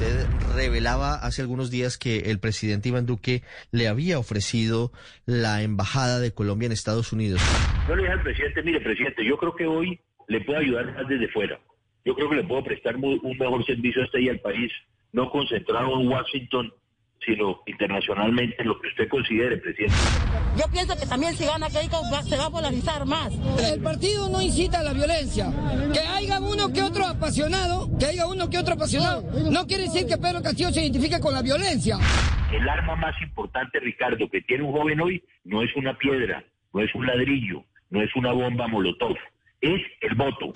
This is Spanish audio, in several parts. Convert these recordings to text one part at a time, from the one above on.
Usted revelaba hace algunos días que el presidente Iván Duque le había ofrecido la embajada de Colombia en Estados Unidos. Yo le dije al presidente, mire, presidente, yo creo que hoy le puedo ayudar más desde fuera. Yo creo que le puedo prestar un mejor servicio a usted y al país, no concentrado en Washington, sino internacionalmente, lo que usted considere, presidente. Yo pienso que también si gana Keiko va- se va a polarizar más. El partido no incita a la violencia. Que haya uno que otro apasionado, que haya uno que otro apasionado, no quiere decir que Pedro Castillo se identifique con la violencia. El arma más importante, Ricardo, que tiene un joven hoy, no es una piedra, no es un ladrillo, no es una bomba molotov, es el voto.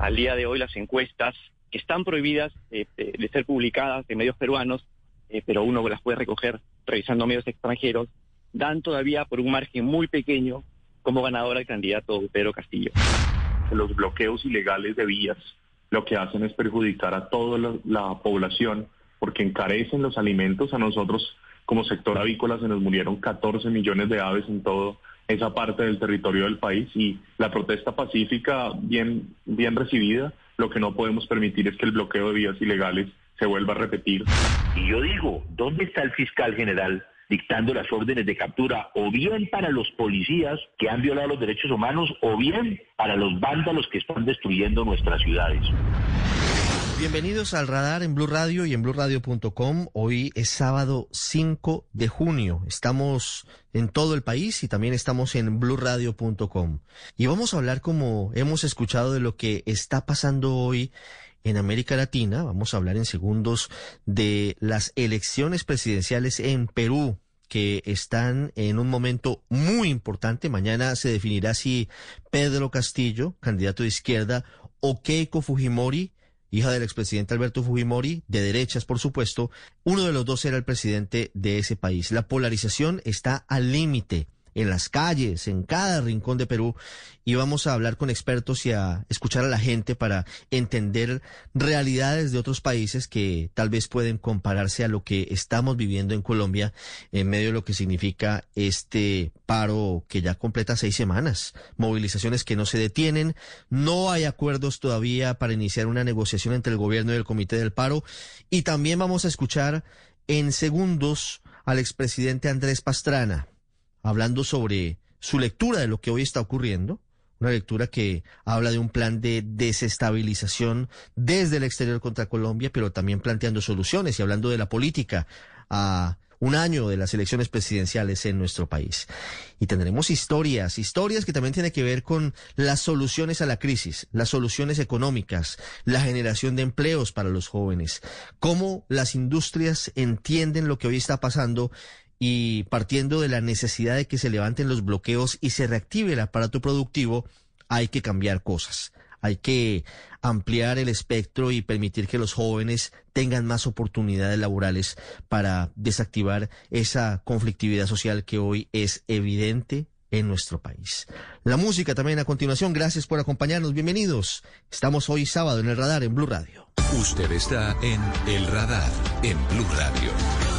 al día de hoy las encuestas que están prohibidas eh, eh, de ser publicadas en medios peruanos, eh, pero uno las puede recoger revisando medios extranjeros, dan todavía por un margen muy pequeño como ganador al candidato Pedro Castillo. los bloqueos ilegales de vías lo que hacen es perjudicar a toda la, la población porque encarecen los alimentos. A nosotros como sector avícola se nos murieron 14 millones de aves en todo esa parte del territorio del país y la protesta pacífica bien, bien recibida. Lo que no podemos permitir es que el bloqueo de vías ilegales se vuelva a repetir. Y yo digo, ¿dónde está el fiscal general dictando las órdenes de captura? O bien para los policías que han violado los derechos humanos, o bien para los vándalos que están destruyendo nuestras ciudades. Bienvenidos al radar en Blue Radio y en BlueRadio.com. Hoy es sábado 5 de junio. Estamos en todo el país y también estamos en BlueRadio.com. Y vamos a hablar, como hemos escuchado, de lo que está pasando hoy en América Latina. Vamos a hablar en segundos de las elecciones presidenciales en Perú que están en un momento muy importante. Mañana se definirá si Pedro Castillo, candidato de izquierda, o Keiko Fujimori, hija del expresidente Alberto Fujimori, de derechas, por supuesto, uno de los dos era el presidente de ese país. La polarización está al límite en las calles, en cada rincón de Perú, y vamos a hablar con expertos y a escuchar a la gente para entender realidades de otros países que tal vez pueden compararse a lo que estamos viviendo en Colombia en medio de lo que significa este paro que ya completa seis semanas, movilizaciones que no se detienen, no hay acuerdos todavía para iniciar una negociación entre el gobierno y el comité del paro, y también vamos a escuchar en segundos al expresidente Andrés Pastrana hablando sobre su lectura de lo que hoy está ocurriendo, una lectura que habla de un plan de desestabilización desde el exterior contra Colombia, pero también planteando soluciones y hablando de la política a un año de las elecciones presidenciales en nuestro país. Y tendremos historias, historias que también tienen que ver con las soluciones a la crisis, las soluciones económicas, la generación de empleos para los jóvenes, cómo las industrias entienden lo que hoy está pasando y partiendo de la necesidad de que se levanten los bloqueos y se reactive el aparato productivo, hay que cambiar cosas. Hay que ampliar el espectro y permitir que los jóvenes tengan más oportunidades laborales para desactivar esa conflictividad social que hoy es evidente en nuestro país. La música también a continuación. Gracias por acompañarnos. Bienvenidos. Estamos hoy sábado en el radar en Blue Radio. Usted está en El Radar en Blue Radio.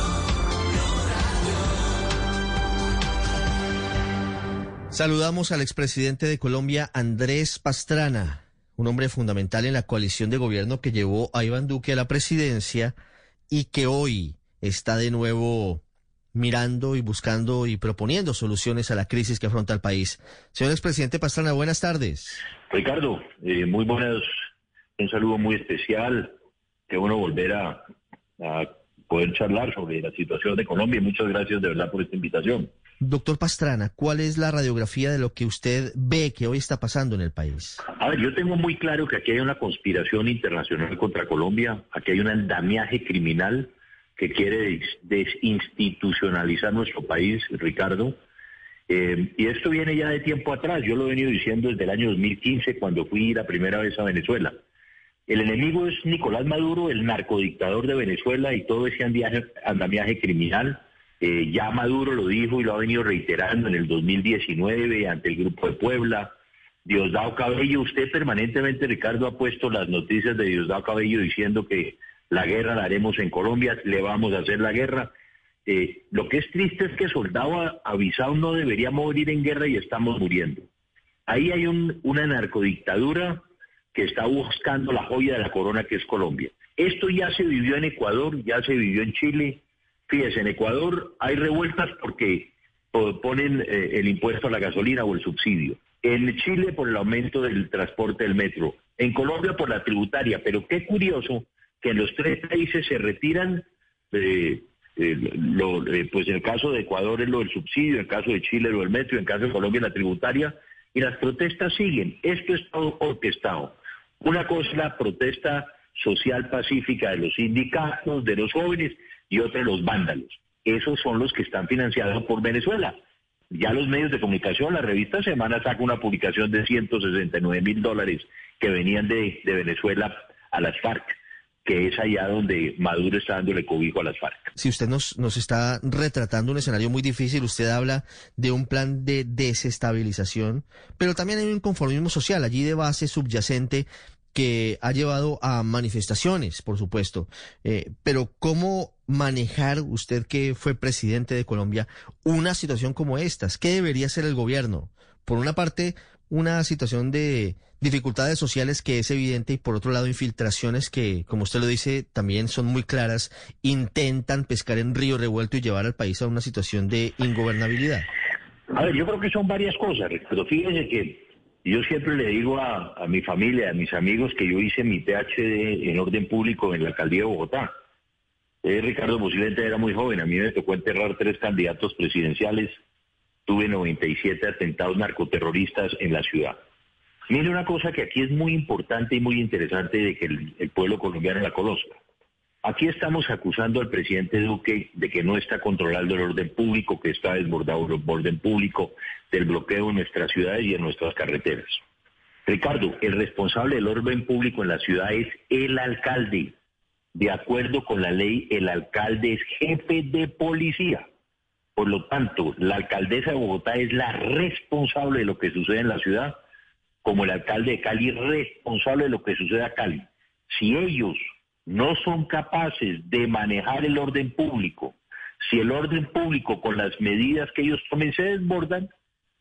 Saludamos al expresidente de Colombia, Andrés Pastrana, un hombre fundamental en la coalición de gobierno que llevó a Iván Duque a la presidencia y que hoy está de nuevo mirando y buscando y proponiendo soluciones a la crisis que afronta el país. Señor expresidente Pastrana, buenas tardes. Ricardo, eh, muy buenas, un saludo muy especial. Qué bueno volver a, a poder charlar sobre la situación de Colombia. Y muchas gracias de verdad por esta invitación. Doctor Pastrana, ¿cuál es la radiografía de lo que usted ve que hoy está pasando en el país? A ver, yo tengo muy claro que aquí hay una conspiración internacional contra Colombia, aquí hay un andamiaje criminal que quiere desinstitucionalizar nuestro país, Ricardo. Eh, y esto viene ya de tiempo atrás, yo lo he venido diciendo desde el año 2015 cuando fui la primera vez a Venezuela. El enemigo es Nicolás Maduro, el narcodictador de Venezuela y todo ese andamiaje criminal eh, ya Maduro lo dijo y lo ha venido reiterando en el 2019 ante el Grupo de Puebla. Diosdado Cabello, usted permanentemente, Ricardo, ha puesto las noticias de Diosdado Cabello diciendo que la guerra la haremos en Colombia, le vamos a hacer la guerra. Eh, lo que es triste es que soldado avisado no debería morir en guerra y estamos muriendo. Ahí hay una narcodictadura que está buscando la joya de la corona que es Colombia. Esto ya se vivió en Ecuador, ya se vivió en Chile, Fíjese, en Ecuador hay revueltas porque ponen eh, el impuesto a la gasolina o el subsidio. En Chile por el aumento del transporte del metro. En Colombia por la tributaria. Pero qué curioso que en los tres países se retiran, eh, eh, pues en el caso de Ecuador es lo del subsidio, en el caso de Chile lo del metro, en el caso de Colombia la tributaria. Y las protestas siguen. Esto es todo orquestado. Una cosa es la protesta social pacífica de los sindicatos, de los jóvenes, y otra los vándalos. Esos son los que están financiados por Venezuela. Ya los medios de comunicación, la revista Semana saca una publicación de 169 mil dólares que venían de, Venezuela a las FARC que es allá donde Maduro está dándole cobijo a las FARC. Si usted nos, nos está retratando un escenario muy difícil, usted habla de un plan de desestabilización, pero también hay un conformismo social allí de base subyacente que ha llevado a manifestaciones, por supuesto. Eh, pero ¿cómo manejar, usted que fue presidente de Colombia, una situación como esta? ¿Qué debería hacer el gobierno? Por una parte, una situación de dificultades sociales que es evidente y por otro lado infiltraciones que, como usted lo dice, también son muy claras, intentan pescar en río revuelto y llevar al país a una situación de ingobernabilidad. A ver, yo creo que son varias cosas, pero fíjese que yo siempre le digo a, mi familia, a mis amigos, que yo hice mi PhD en orden público en la alcaldía de Bogotá. Eh, Ricardo posiblemente era muy joven, a mí me tocó enterrar tres candidatos presidenciales, tuve 97 atentados narcoterroristas en la ciudad. Mire una cosa que aquí es muy importante y muy interesante de que el pueblo colombiano la conozca. Aquí estamos acusando al presidente Duque de que no está controlando el orden público, que está desbordado el orden público, del bloqueo en nuestras ciudades y en nuestras carreteras. Ricardo, el responsable del orden público en la ciudad es el alcalde. De acuerdo con la ley, el alcalde es jefe de policía. Por lo tanto, la alcaldesa de Bogotá es la responsable de lo que sucede en la ciudad, como el alcalde de Cali es responsable de lo que sucede a Cali. Si ellos no son capaces de manejar el orden público, si el orden público con las medidas que ellos tomen se desbordan,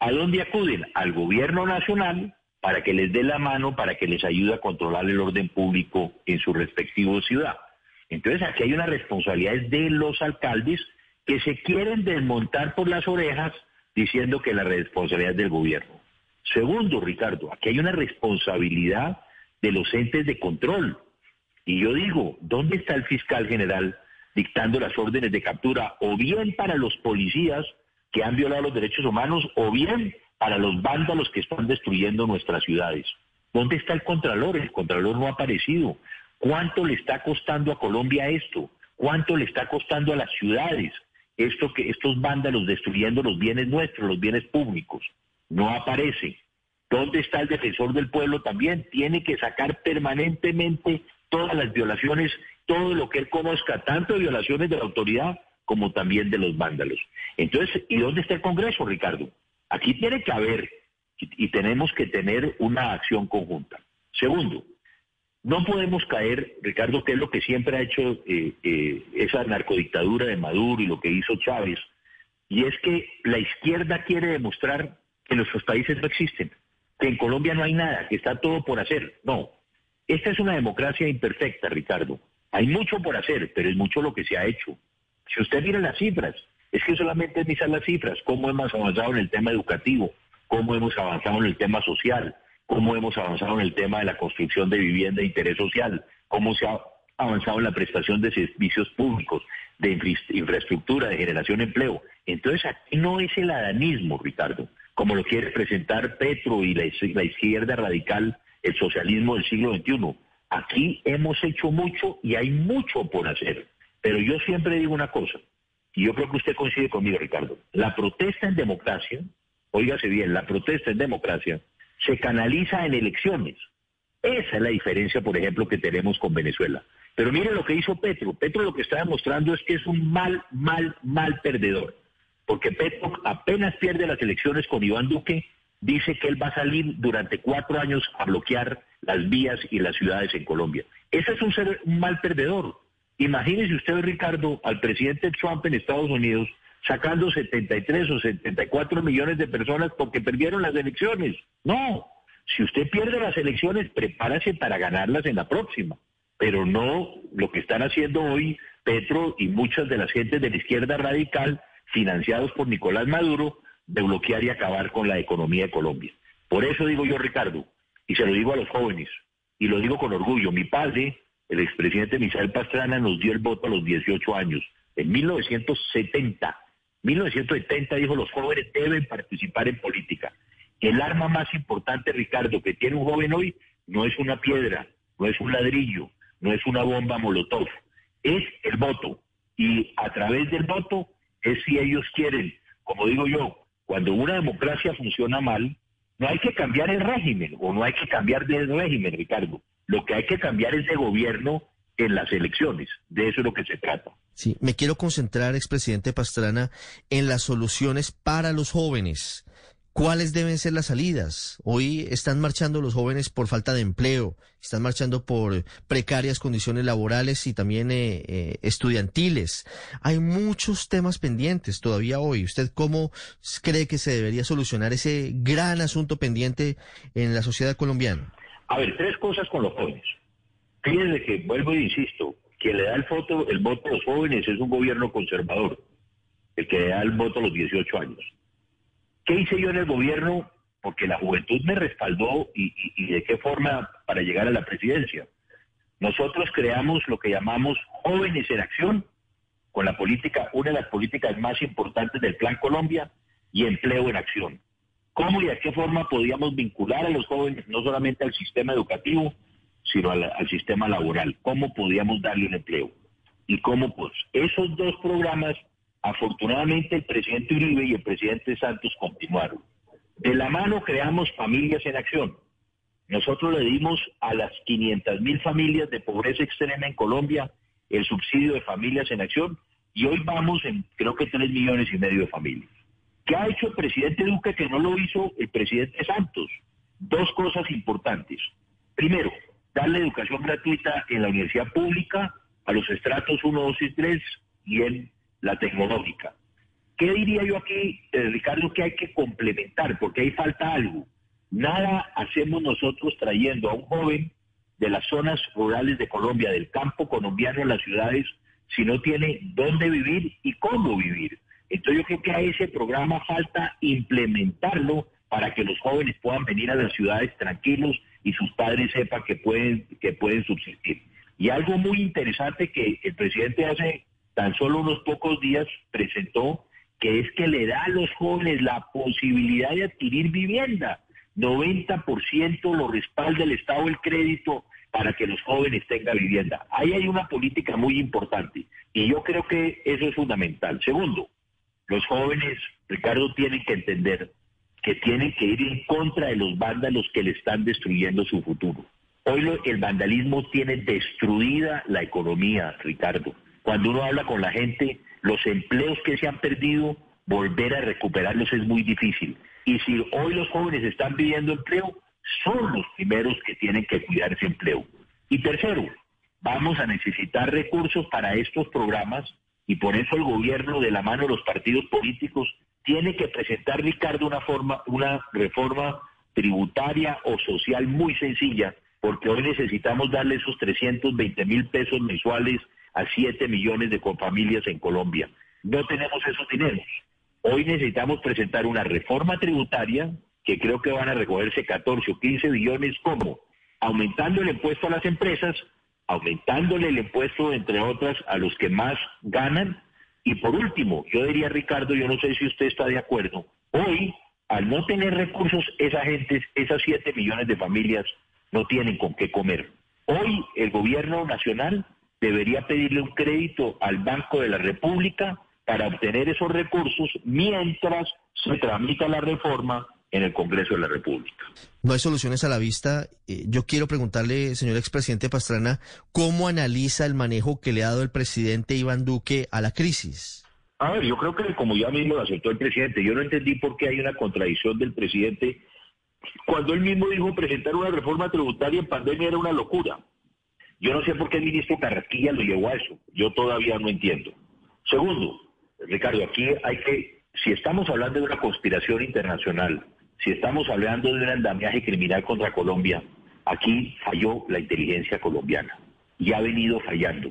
¿a dónde acuden? Al gobierno nacional para que les dé la mano, para que les ayude a controlar el orden público en su respectivo ciudad. Entonces aquí hay una responsabilidad de los alcaldes que se quieren desmontar por las orejas diciendo que la responsabilidad es del gobierno. Segundo, Ricardo, aquí hay una responsabilidad de los entes de control. Y yo digo, ¿dónde está el fiscal general dictando las órdenes de captura? O bien para los policías que han violado los derechos humanos, o bien para los vándalos que están destruyendo nuestras ciudades. ¿Dónde está el Contralor? El Contralor no ha aparecido. ¿Cuánto le está costando a Colombia esto? ¿Cuánto le está costando a las ciudades esto que estos vándalos destruyendo los bienes nuestros, los bienes públicos? No aparece. ¿Dónde está el defensor del pueblo también? Tiene que sacar permanentemente todas las violaciones, todo lo que él conozca, tanto de violaciones de la autoridad como también de los vándalos. Entonces, ¿y dónde está el Congreso, Ricardo? Aquí tiene que haber y, tenemos que tener una acción conjunta. Segundo, no podemos caer, Ricardo, que es lo que siempre ha hecho eh, eh, esa narcodictadura de Maduro y lo que hizo Chávez, y es que la izquierda quiere demostrar que nuestros países no existen, que en Colombia no hay nada, que está todo por hacer. No, esta es una democracia imperfecta, Ricardo. Hay mucho por hacer, pero es mucho lo que se ha hecho. Si usted mira las cifras, es que solamente es mirar las cifras, cómo hemos avanzado en el tema educativo, cómo hemos avanzado en el tema social, cómo hemos avanzado en el tema de la construcción de vivienda de interés social, cómo se ha avanzado en la prestación de servicios públicos, de infraestructura, de generación de empleo. Entonces aquí no es el adanismo, Ricardo, como lo quiere presentar Petro y la, la izquierda radical, el socialismo del siglo XXI. Aquí hemos hecho mucho y hay mucho por hacer. Pero yo siempre digo una cosa, y yo creo que usted coincide conmigo, Ricardo. La protesta en democracia, óigase bien, la protesta en democracia se canaliza en elecciones. Esa es la diferencia, por ejemplo, que tenemos con Venezuela. Pero mire lo que hizo Petro. Petro lo que está demostrando es que es un mal, mal, mal perdedor. Porque Petro apenas pierde las elecciones con Iván Duque, dice que él va a salir durante cuatro años a bloquear las vías y las ciudades en Colombia. Ese es un, ser, un mal perdedor. Imagínese usted, Ricardo, al presidente Trump en Estados Unidos sacando 73 o 74 millones de personas porque perdieron las elecciones. No, si usted pierde las elecciones, prepárase para ganarlas en la próxima. Pero no lo que están haciendo hoy Petro y muchas de las gentes de la izquierda radical, financiados por Nicolás Maduro, de bloquear y acabar con la economía de Colombia. Por eso digo yo, Ricardo, y se lo digo a los jóvenes, y lo digo con orgullo, mi padre, el expresidente Misael Pastrana, nos dio el voto a los 18 años, en 1970. 1970 dijo los jóvenes deben participar en política. El arma más importante, Ricardo, que tiene un joven hoy no es una piedra, no es un ladrillo, no es una bomba molotov, es el voto. Y a través del voto es si ellos quieren, como digo yo, cuando una democracia funciona mal, no hay que cambiar el régimen o no hay que cambiar de régimen, Ricardo. Lo que hay que cambiar es de gobierno en las elecciones. De eso es lo que se trata. Sí, me quiero concentrar, expresidente Pastrana, en las soluciones para los jóvenes. ¿Cuáles deben ser las salidas? Hoy están marchando los jóvenes por falta de empleo, están marchando por precarias condiciones laborales y también eh, eh, estudiantiles. Hay muchos temas pendientes todavía hoy. ¿Usted cómo cree que se debería solucionar ese gran asunto pendiente en la sociedad colombiana? A ver, tres cosas con los jóvenes. Fíjense que, vuelvo e insisto, quien le da el, voto, el voto a los jóvenes es un gobierno conservador, el que le da el voto a los 18 años. ¿Qué hice yo en el gobierno? Porque la juventud me respaldó y, de qué forma para llegar a la presidencia. Nosotros creamos lo que llamamos Jóvenes en Acción, con la política, una de las políticas más importantes del Plan Colombia, y Empleo en Acción. ¿Cómo y de qué forma podíamos vincular a los jóvenes no solamente al sistema educativo, sino al, sistema laboral? ¿Cómo podíamos darle un empleo? Y cómo, pues, esos dos programas Afortunadamente el presidente Uribe y el presidente Santos continuaron. De la mano creamos familias en acción. Nosotros le dimos a las 500 mil familias de pobreza extrema en Colombia el subsidio de familias en acción y hoy vamos en creo que 3 millones y medio de familias. ¿Qué ha hecho el presidente Duque que no lo hizo el presidente Santos? Dos cosas importantes. Primero, darle educación gratuita en la universidad pública a los estratos 1, 2 y 3 y en la tecnológica. ¿Qué diría yo aquí, eh, Ricardo, que hay que complementar? Porque ahí falta algo. Nada hacemos nosotros trayendo a un joven de las zonas rurales de Colombia, del campo colombiano en las ciudades, si no tiene dónde vivir y cómo vivir. Entonces yo creo que a ese programa falta implementarlo para que los jóvenes puedan venir a las ciudades tranquilos y sus padres sepan que pueden, que pueden subsistir. Y algo muy interesante que el presidente hace tan solo unos pocos días presentó que es que le da a los jóvenes la posibilidad de adquirir vivienda. 90% lo respalda el Estado el crédito para que los jóvenes tengan vivienda. Ahí hay una política muy importante y yo creo que eso es fundamental. Segundo, los jóvenes, Ricardo, tienen que entender que tienen que ir en contra de los vándalos que le están destruyendo su futuro. Hoy el vandalismo tiene destruida la economía, Ricardo. Cuando uno habla con la gente, los empleos que se han perdido, volver a recuperarlos es muy difícil. Y si hoy los jóvenes están pidiendo empleo, son los primeros que tienen que cuidar ese empleo. Y tercero, vamos a necesitar recursos para estos programas y por eso el gobierno de la mano de los partidos políticos tiene que presentar, Ricardo, una, forma, una reforma tributaria o social muy sencilla, porque hoy necesitamos darle esos 320 mil pesos mensuales a 7 millones de familias en Colombia. No tenemos esos dineros. Hoy necesitamos presentar una reforma tributaria que creo que van a recogerse 14 o 15 billones como aumentando el impuesto a las empresas, aumentándole el impuesto, entre otras, a los que más ganan. Y por último, yo diría, Ricardo, yo no sé si usted está de acuerdo, hoy, al no tener recursos, esa gente, esas 7 millones de familias no tienen con qué comer. Hoy el gobierno nacional debería pedirle un crédito al Banco de la República para obtener esos recursos mientras se tramita la reforma en el Congreso de la República. No hay soluciones a la vista. Eh, yo quiero preguntarle, señor expresidente Pastrana, ¿cómo analiza el manejo que le ha dado el presidente Iván Duque a la crisis? A ver, yo creo que como ya mismo lo aceptó el presidente, yo no entendí por qué hay una contradicción del presidente cuando él mismo dijo presentar una reforma tributaria en pandemia era una locura. Yo no sé por qué el ministro Carrasquilla lo llevó a eso. Yo todavía no entiendo. Segundo, Ricardo, aquí hay que, si estamos hablando de una conspiración internacional, si estamos hablando de un andamiaje criminal contra Colombia, aquí falló la inteligencia colombiana y ha venido fallando.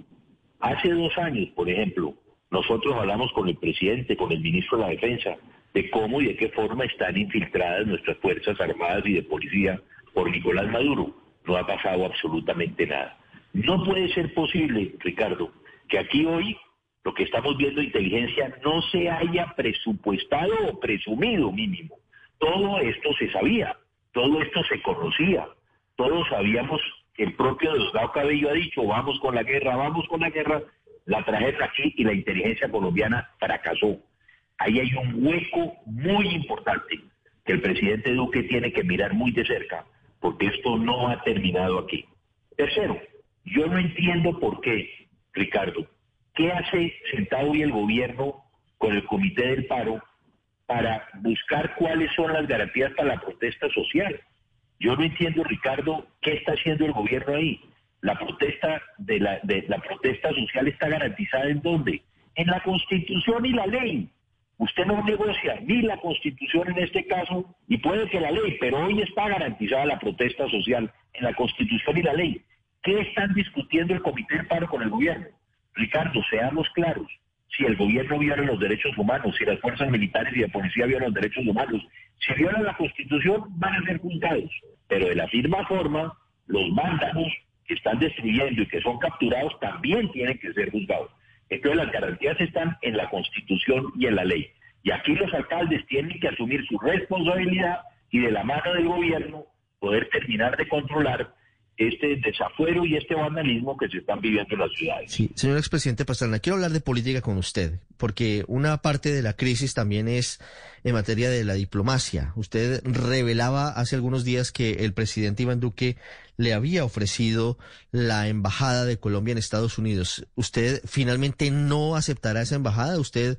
Hace dos años, por ejemplo, nosotros hablamos con el presidente, con el ministro de la Defensa, de cómo y de qué forma están infiltradas nuestras Fuerzas Armadas y de Policía por Nicolás Maduro. No ha pasado absolutamente nada. No puede ser posible, Ricardo, que aquí hoy lo que estamos viendo inteligencia no se haya presupuestado o presumido mínimo. Todo esto se sabía, todo esto se conocía, todos sabíamos, el propio Diosdado Cabello ha dicho, vamos con la guerra, vamos con la guerra, la trajeron aquí y la inteligencia colombiana fracasó. Ahí hay un hueco muy importante que el presidente Duque tiene que mirar muy de cerca, porque esto no ha terminado aquí. Tercero, yo no entiendo por qué, Ricardo, ¿qué hace sentado hoy el gobierno con el Comité del Paro para buscar cuáles son las garantías para la protesta social? Yo no entiendo, Ricardo, qué está haciendo el gobierno ahí. La protesta de la, de la protesta social está garantizada en dónde? En la Constitución y la ley. Usted no negocia ni la Constitución en este caso, y puede que la ley, pero hoy está garantizada la protesta social en la Constitución y la ley. ¿Qué están discutiendo el Comité de Paro con el gobierno? Ricardo, seamos claros. Si el gobierno viola los derechos humanos, si las fuerzas militares y de policía violan los derechos humanos, si violan la Constitución, van a ser juzgados. Pero de la misma forma, los vándalos que están destruyendo y que son capturados también tienen que ser juzgados. Entonces las garantías están en la Constitución y en la ley. Y aquí los alcaldes tienen que asumir su responsabilidad y de la mano del gobierno poder terminar de controlar este desafuero y este vandalismo que se están viviendo en las ciudades. Sí, señor expresidente Pastrana, quiero hablar de política con usted, porque una parte de la crisis también es en materia de la diplomacia. Usted revelaba hace algunos días que el presidente Iván Duque le había ofrecido la embajada de Colombia en Estados Unidos. ¿Usted finalmente no aceptará esa embajada? ¿Usted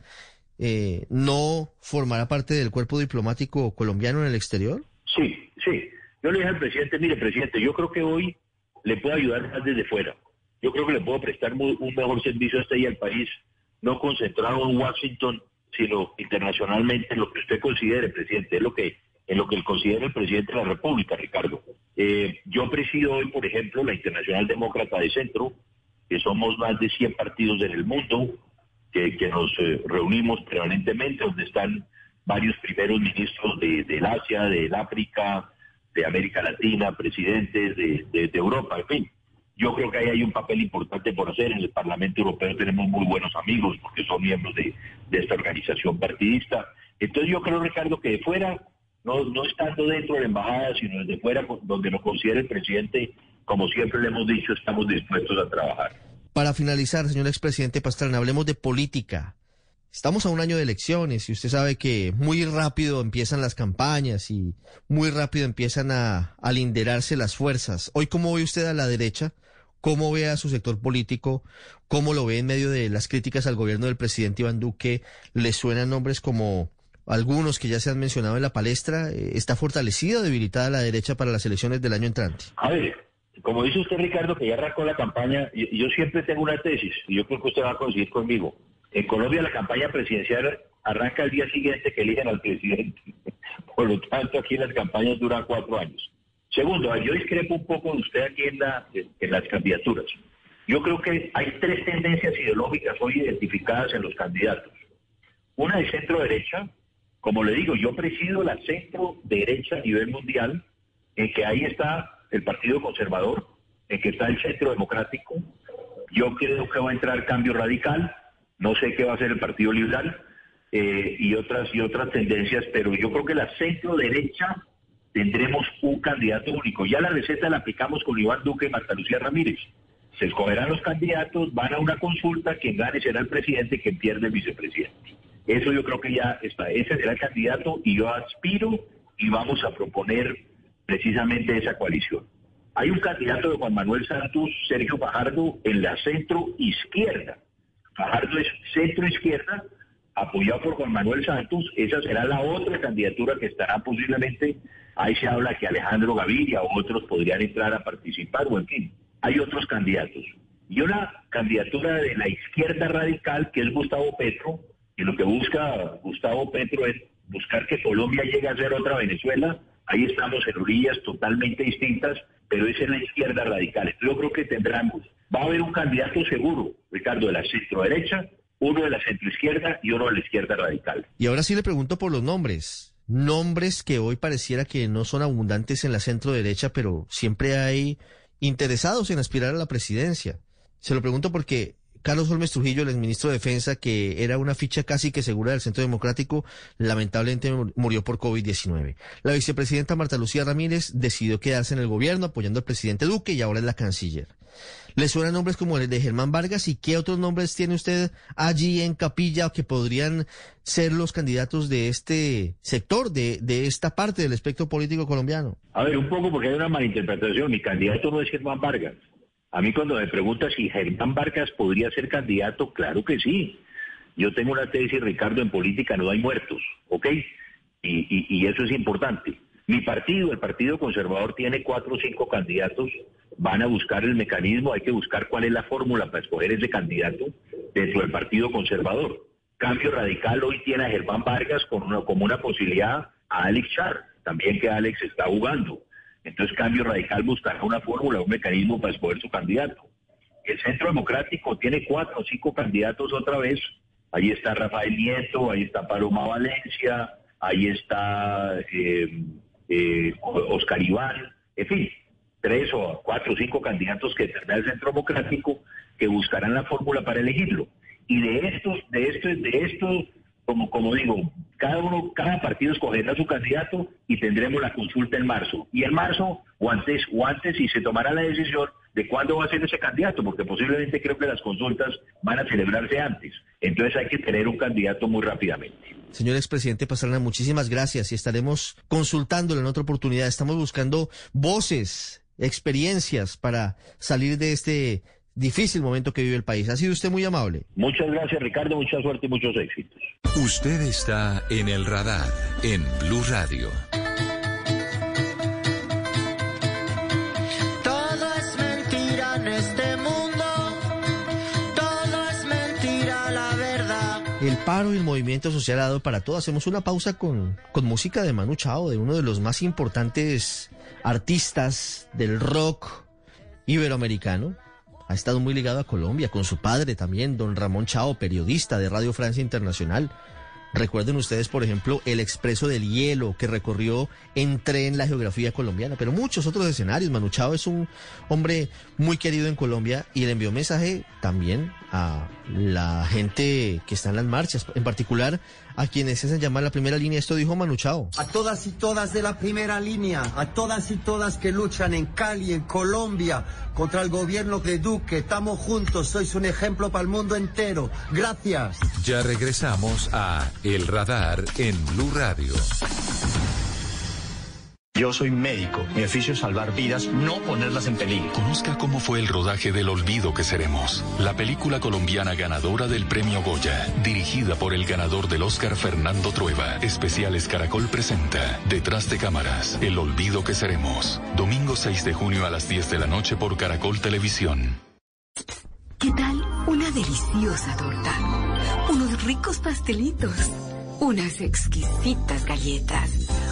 eh, no formará parte del cuerpo diplomático colombiano en el exterior? Sí, sí. Yo le dije al presidente, mire, presidente, yo creo que hoy le puedo ayudar más desde fuera. Yo creo que le puedo prestar un mejor servicio a este al país, no concentrado en Washington, sino internacionalmente en lo que usted considere, presidente, es lo que en lo que considera el presidente de la República, Ricardo. Eh, yo presido hoy, por ejemplo, la Internacional Demócrata de Centro, que somos más de 100 partidos en el mundo, que, nos eh, reunimos permanentemente, donde están varios primeros ministros de, del Asia, del África, de América Latina, presidentes de, de, Europa, en fin. Yo creo que ahí hay un papel importante por hacer. En el Parlamento Europeo tenemos muy buenos amigos porque son miembros de, de esta organización partidista. Entonces yo creo, Ricardo, que de fuera, no, no estando dentro de la embajada, sino desde fuera, donde nos considere el presidente, como siempre le hemos dicho, estamos dispuestos a trabajar. Para finalizar, señor expresidente Pastrana, hablemos de política. Estamos a un año de elecciones y usted sabe que muy rápido empiezan las campañas y muy rápido empiezan a alinderarse las fuerzas. Hoy, ¿cómo ve usted a la derecha? ¿Cómo ve a su sector político? ¿Cómo lo ve en medio de las críticas al gobierno del presidente Iván Duque? ¿Le suenan nombres como algunos que ya se han mencionado en la palestra? ¿Está fortalecida o debilitada la derecha para las elecciones del año entrante? A ver, como dice usted, Ricardo, que ya arrancó la campaña, yo siempre tengo una tesis y yo creo que usted va a coincidir conmigo. En Colombia la campaña presidencial arranca el día siguiente que eligen al presidente. Por lo tanto, aquí las campañas duran cuatro años. Segundo, yo discrepo un poco de usted aquí en, en las candidaturas. Yo creo que hay tres tendencias ideológicas hoy identificadas en los candidatos. Una de centro derecha, como le digo, yo presido la centro derecha a nivel mundial, en que ahí está el Partido Conservador, en que está el centro democrático. Yo creo que va a entrar cambio radical. No sé qué va a hacer el Partido Liberal eh, y otras y otras tendencias, pero yo creo que la centro derecha tendremos un candidato único. Ya la receta la aplicamos con Iván Duque y Marta Lucía Ramírez. Se escogerán los candidatos, van a una consulta, quien gane será el presidente, quien pierde el vicepresidente. Eso yo creo que ya está. Ese será el candidato y yo aspiro y vamos a proponer precisamente esa coalición. Hay un candidato de Juan Manuel Santos, Sergio Fajardo, en la centro izquierda. Fajardo es centro izquierda, apoyado por Juan Manuel Santos. Esa será la otra candidatura que estará posiblemente. Ahí se habla que Alejandro Gaviria o otros podrían entrar a participar, o en fin, hay otros candidatos. Y una candidatura de la izquierda radical, que es Gustavo Petro, y lo que busca Gustavo Petro es buscar que Colombia llegue a ser otra Venezuela. Ahí estamos en orillas totalmente distintas, pero es en la izquierda radical. Yo creo que tendremos, va a haber un candidato seguro, Ricardo, de la centro derecha, uno de la centro izquierda y uno de la izquierda radical. Y ahora sí le pregunto por los nombres. Nombres que hoy pareciera que no son abundantes en la centro derecha, pero siempre hay interesados en aspirar a la presidencia. Se lo pregunto porque Carlos Holmes Trujillo, el exministro de Defensa, que era una ficha casi que segura del Centro Democrático, lamentablemente murió por COVID-19. La vicepresidenta Marta Lucía Ramírez decidió quedarse en el gobierno apoyando al presidente Duque y ahora es la canciller. ¿Le suenan nombres como el de Germán Vargas? ¿Y qué otros nombres tiene usted allí en capilla que podrían ser los candidatos de este sector, de, de esta parte del espectro político colombiano? A ver, un poco porque hay una malinterpretación. Mi candidato no es Germán Vargas. A mí cuando me pregunta si Germán Vargas podría ser candidato, claro que sí. Yo tengo una tesis, Ricardo, en política no hay muertos, ¿ok? Y, eso es importante. Mi partido, el Partido Conservador, tiene cuatro o cinco candidatos. Van a buscar el mecanismo, hay que buscar cuál es la fórmula para escoger ese candidato dentro del Partido Conservador. Cambio Radical hoy tiene a Germán Vargas como una posibilidad a Alex Char, también que Alex está jugando. Entonces Cambio Radical buscará una fórmula, un mecanismo para escoger su candidato. El Centro Democrático tiene cuatro o cinco candidatos otra vez. Ahí está Rafael Nieto, ahí está Paloma Valencia, ahí está eh, eh, Oscar Iván, en fin, tres o cuatro o cinco candidatos que tendrá el Centro Democrático que buscarán la fórmula para elegirlo. Y de estos, de estos, de estos como, como digo, cada uno, cada partido escogerá su candidato y tendremos la consulta en marzo. Y en marzo, o antes, o antes, y se tomará la decisión de cuándo va a ser ese candidato, porque posiblemente creo que las consultas van a celebrarse antes. Entonces hay que tener un candidato muy rápidamente. Señor expresidente Pastrana, muchísimas gracias y estaremos consultándolo en otra oportunidad. Estamos buscando voces, experiencias para salir de este difícil momento que vive el país. Ha sido usted muy amable. Muchas gracias, Ricardo. Mucha suerte y muchos éxitos. Usted está en el radar en Blue Radio. Todo es mentira en este mundo. Todo es mentira, la verdad. El paro y el movimiento social ha dado para todo. Hacemos una pausa con, con música de Manu Chao, de uno de los más importantes artistas del rock iberoamericano ha estado muy ligado a Colombia, con su padre también, don Ramón Chao, periodista de Radio Francia Internacional. Recuerden ustedes, por ejemplo, el expreso del hielo que recorrió en la geografía colombiana, pero muchos otros escenarios. Manu Chao es un hombre muy querido en Colombia y le envió mensaje también a la gente que está en las marchas, en particular a quienes se hacen llamar la primera línea. Esto dijo Manu Chao. A todas y todas de la primera línea, a todas y todas que luchan en Cali, en Colombia, contra el gobierno de Duque. Estamos juntos, sois un ejemplo para el mundo entero. Gracias. Ya regresamos a El Radar en Blue Radio. Yo soy médico. Mi oficio es salvar vidas, no ponerlas en peligro. Conozca cómo fue el rodaje del Olvido que seremos. La película colombiana ganadora del premio Goya, dirigida por el ganador del Oscar Fernando Trueba. Especiales Caracol presenta Detrás de cámaras, El Olvido que seremos. Domingo 6 de junio a las 10 de la noche por Caracol Televisión. ¿Qué tal una deliciosa torta? Unos ricos pastelitos unas exquisitas galletas,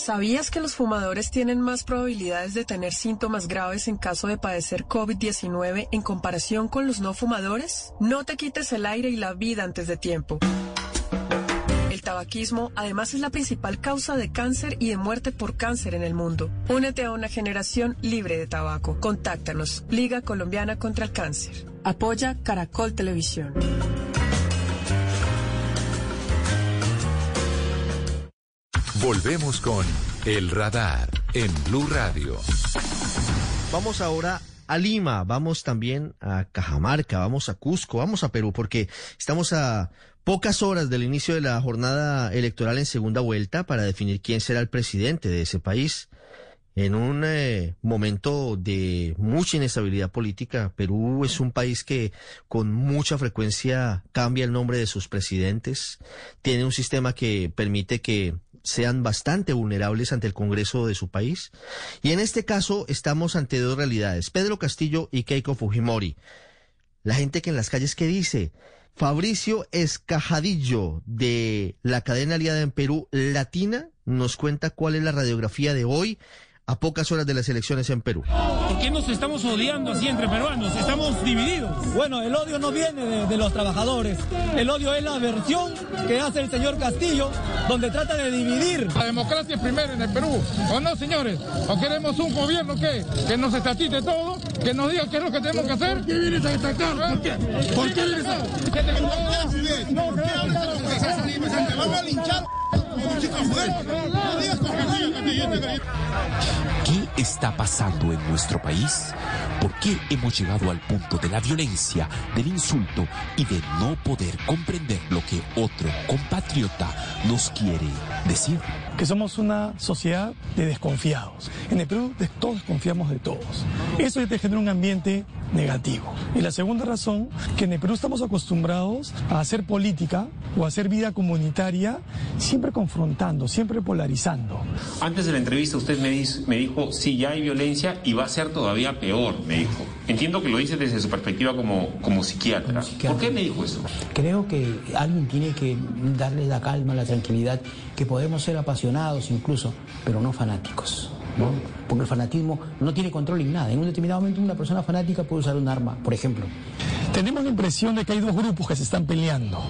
¿Sabías que los fumadores tienen más probabilidades de tener síntomas graves en caso de padecer COVID-19 en comparación con los no fumadores? No te quites el aire y la vida antes de tiempo. El tabaquismo además es la principal causa de cáncer y de muerte por cáncer en el mundo. Únete a una generación libre de tabaco. Contáctanos. Liga Colombiana contra el Cáncer. Apoya Caracol Televisión. Volvemos con El Radar en Blue Radio. Vamos ahora a Lima, vamos también a Cajamarca, vamos a Cusco, vamos a Perú, porque estamos a pocas horas del inicio de la jornada electoral en segunda vuelta para definir quién será el presidente de ese país. En un eh, momento de mucha inestabilidad política, Perú es un país que con mucha frecuencia cambia el nombre de sus presidentes, tiene un sistema que permite que sean bastante vulnerables ante el Congreso de su país. Y en este caso estamos ante dos realidades, Pedro Castillo y Keiko Fujimori. La gente que en las calles que dice, Fabricio Escajadillo de la cadena aliada en Perú Latina nos cuenta cuál es la radiografía de hoy a pocas horas de las elecciones en Perú. ¿Por qué nos estamos odiando así entre peruanos? Estamos divididos. Bueno, el odio no viene de, de, los trabajadores. El odio es la versión que hace el señor Castillo, donde trata de dividir. La democracia es primero en el Perú. ¿O no, señores? ¿O queremos un gobierno que, que nos estatite todo? ¿Que nos diga qué es lo que tenemos que hacer? ¿Por qué vienes a destacar? ¿Por qué? ¿Por qué vienes a...? No, a linchar. ¿Qué está pasando en nuestro país? ¿Por qué hemos llegado al punto de la violencia, del insulto y de no poder comprender lo que otro compatriota nos quiere decir? Que somos una sociedad de desconfiados. En el Perú todos desconfiamos de todos. Eso te genera un ambiente negativo. Y la segunda razón, que en el Perú estamos acostumbrados a hacer política o a hacer vida comunitaria siempre confrontando, siempre polarizando. Antes de la entrevista usted me, dice, me dijo, sí, ya hay violencia y va a ser todavía peor, me dijo. Entiendo que lo dice desde su perspectiva como, como, psiquiatra. como psiquiatra. ¿Por qué me dijo eso? Creo que alguien tiene que darle la calma, la tranquilidad, que podemos ser apasionados incluso, pero no fanáticos. Porque el fanatismo no tiene control en nada. En un determinado momento una persona fanática puede usar un arma, por ejemplo. Tenemos la impresión de que hay dos grupos que se están peleando.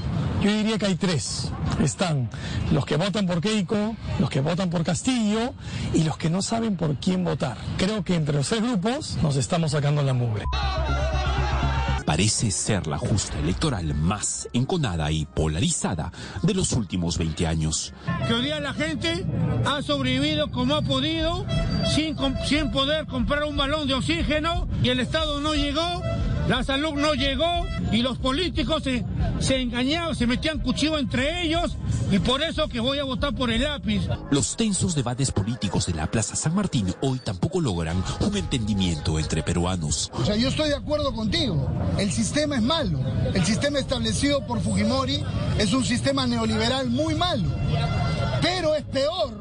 Yo diría que hay tres. Están los que votan por Keiko, los que votan por Castillo y los que no saben por quién votar. Creo que entre los tres grupos nos estamos sacando la mugre parece ser la justa electoral más enconada y polarizada de los últimos 20 años. Que hoy día la gente ha sobrevivido como ha podido, sin, sin poder comprar un balón de oxígeno, y el Estado no llegó, la salud no llegó, y los políticos se, se engañaban, se metían cuchillo entre ellos, y por eso que voy a votar por el lápiz. Los tensos debates políticos de la Plaza San Martín hoy tampoco logran un entendimiento entre peruanos. O sea, yo estoy de acuerdo contigo. El sistema es malo. El sistema establecido por Fujimori es un sistema neoliberal muy malo. Pero es peor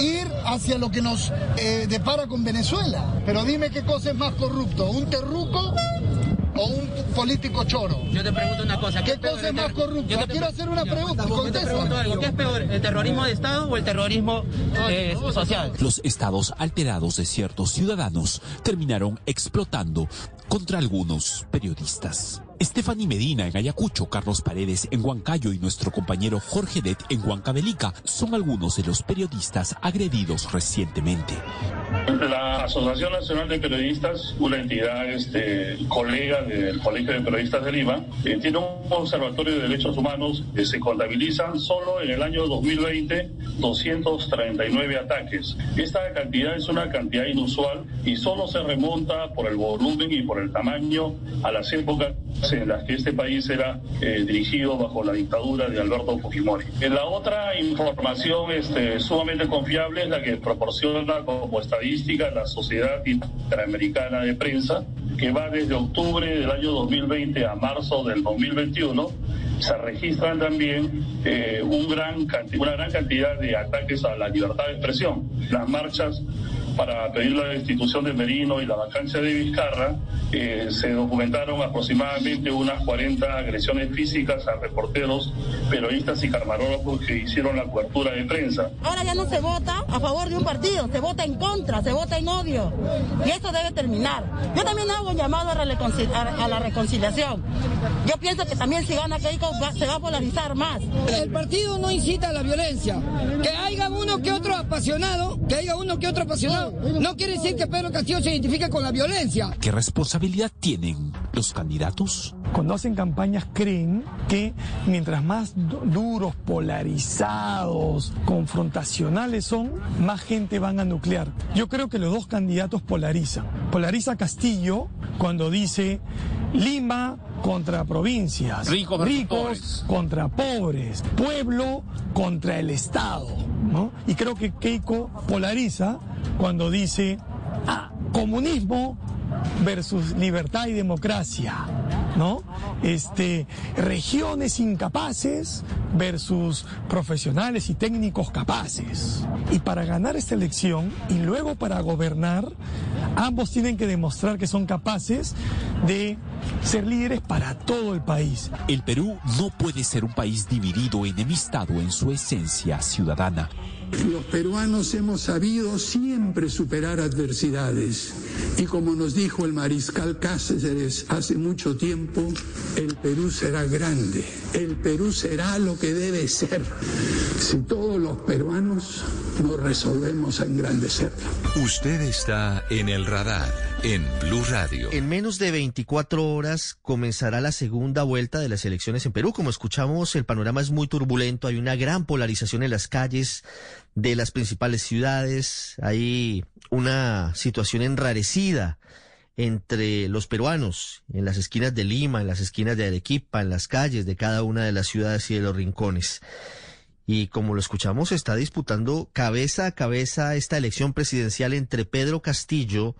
ir hacia lo que nos eh, depara con Venezuela. Pero dime qué cosa es más corrupto, un terruco o un político choro. Yo te pregunto una cosa. ¿Qué, ¿Qué cosa es más corrupta? Yo te quiero hacer una pregunta. Yo te pregunto algo. ¿Qué es peor, el terrorismo de Estado o el terrorismo eh, social? Los estados alterados de ciertos ciudadanos terminaron explotando contra algunos periodistas. Stephanie Medina en Ayacucho, Carlos Paredes en Huancayo y nuestro compañero Jorge Det en Huancavelica son algunos de los periodistas agredidos recientemente. La Asociación Nacional de Periodistas, una entidad este, colega del Colegio de Periodistas de Lima, eh, tiene un observatorio de derechos humanos que se contabilizan solo en el año 2020 239 ataques. Esta cantidad es una cantidad inusual y solo se remonta por el volumen y por el tamaño a las épocas en las que este país era eh, dirigido bajo la dictadura de Alberto Fujimori. En la otra información este, sumamente confiable es la que proporciona como estadística la Sociedad Interamericana de Prensa, que va desde octubre del año 2020 a marzo del 2021 se registran también eh, una gran cantidad de ataques a la libertad de expresión. Las marchas para pedir la destitución de Merino y la vacancia de Vizcarra, eh, se documentaron aproximadamente unas 40 agresiones físicas a reporteros, periodistas y camarógrafos que hicieron la cobertura de prensa. Ahora ya no se vota a favor de un partido, se vota en contra, se vota en odio. Y eso debe terminar. Yo también hago un llamado a la reconciliación. Yo pienso que también si gana Keiko se va a polarizar más. El partido no incita a la violencia. Que haya uno que otro apasionado, que haya uno que otro apasionado, no quiere decir que Pedro Castillo se identifique con la violencia. ¿Qué responsabilidad tienen los candidatos? Cuando hacen campañas creen que mientras más duros, polarizados, confrontacionales son, más gente van a nuclear. Yo creo que los dos candidatos polarizan. Polariza Castillo cuando dice Lima contra provincias, ricos, contra pobres, pueblo contra el Estado. ¿no? Y creo que Keiko polariza cuando dice ah, comunismo versus libertad y democracia, ¿no? Este, regiones incapaces versus profesionales y técnicos capaces. Y para ganar esta elección y luego para gobernar, ambos tienen que demostrar que son capaces de ser líderes para todo el país. El Perú no puede ser un país dividido, enemistado en su esencia ciudadana. Los peruanos hemos sabido siempre superar adversidades y como nos dijo el mariscal Cáceres hace mucho tiempo, el Perú será grande, el Perú será lo que debe ser si todos los peruanos nos resolvemos a engrandecerlo. Usted está en el radar en Blue Radio. En menos de 24 horas comenzará la segunda vuelta de las elecciones en Perú. Como escuchamos, el panorama es muy turbulento, hay una gran polarización en las calles de las principales ciudades, hay una situación enrarecida entre los peruanos, en las esquinas de Lima, en las esquinas de Arequipa, en las calles de cada una de las ciudades y de los rincones. Y como lo escuchamos, está disputando cabeza a cabeza esta elección presidencial entre Pedro Castillo,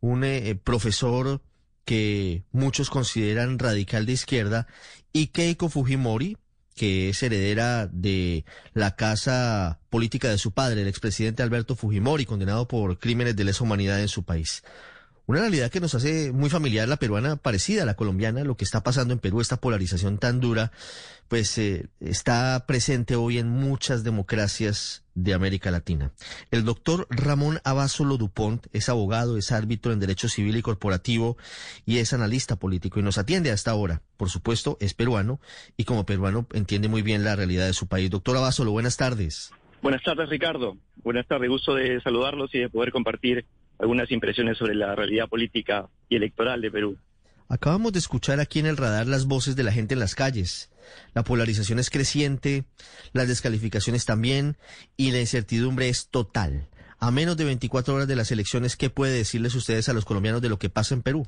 un eh, profesor que muchos consideran radical de izquierda, y Keiko Fujimori, que es heredera de la casa política de su padre, el expresidente Alberto Fujimori, condenado por crímenes de lesa humanidad en su país. Una realidad que nos hace muy familiar la peruana, parecida a la colombiana, lo que está pasando en Perú, esta polarización tan dura, pues eh, está presente hoy en muchas democracias de América Latina. El doctor Ramón Abasolo Dupont es abogado, es árbitro en Derecho Civil y Corporativo y es analista político y nos atiende hasta ahora. Por supuesto, es peruano y como peruano entiende muy bien la realidad de su país. Doctor Abasolo, buenas tardes. Buenas tardes, Ricardo. Buenas tardes, gusto de saludarlos y de poder compartir algunas impresiones sobre la realidad política y electoral de Perú. Acabamos de escuchar aquí en el radar las voces de la gente en las calles. La polarización es creciente, las descalificaciones también y la incertidumbre es total. A menos de 24 horas de las elecciones, ¿qué puede decirles ustedes a los colombianos de lo que pasa en Perú?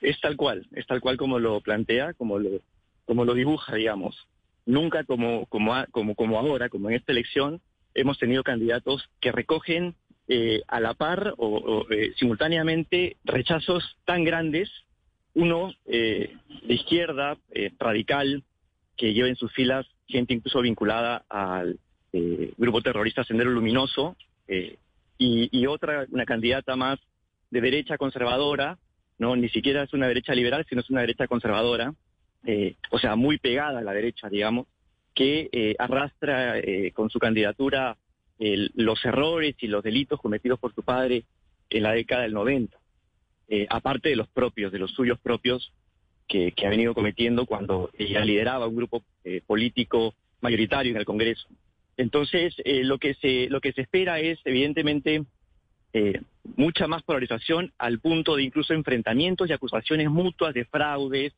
Es tal cual, es tal cual como lo plantea, como lo, como lo dibuja, digamos. Nunca como, como, como, como ahora, como en esta elección, hemos tenido candidatos que recogen eh, a la par o, eh, simultáneamente rechazos tan grandes, uno eh, de izquierda, radical, que lleva en sus filas gente incluso vinculada al grupo terrorista Sendero Luminoso, y, otra, una candidata más de derecha conservadora, no ni siquiera es una derecha liberal, sino es una derecha conservadora, o sea, muy pegada a la derecha, digamos, que arrastra con su candidatura los errores y los delitos cometidos por su padre en la década del 90, eh, aparte de los propios, de los suyos propios que, ha venido cometiendo cuando ella lideraba un grupo eh, político mayoritario en el Congreso. Entonces, eh, lo, que se, lo que se espera es, evidentemente, mucha más polarización al punto de incluso enfrentamientos y acusaciones mutuas de fraudes,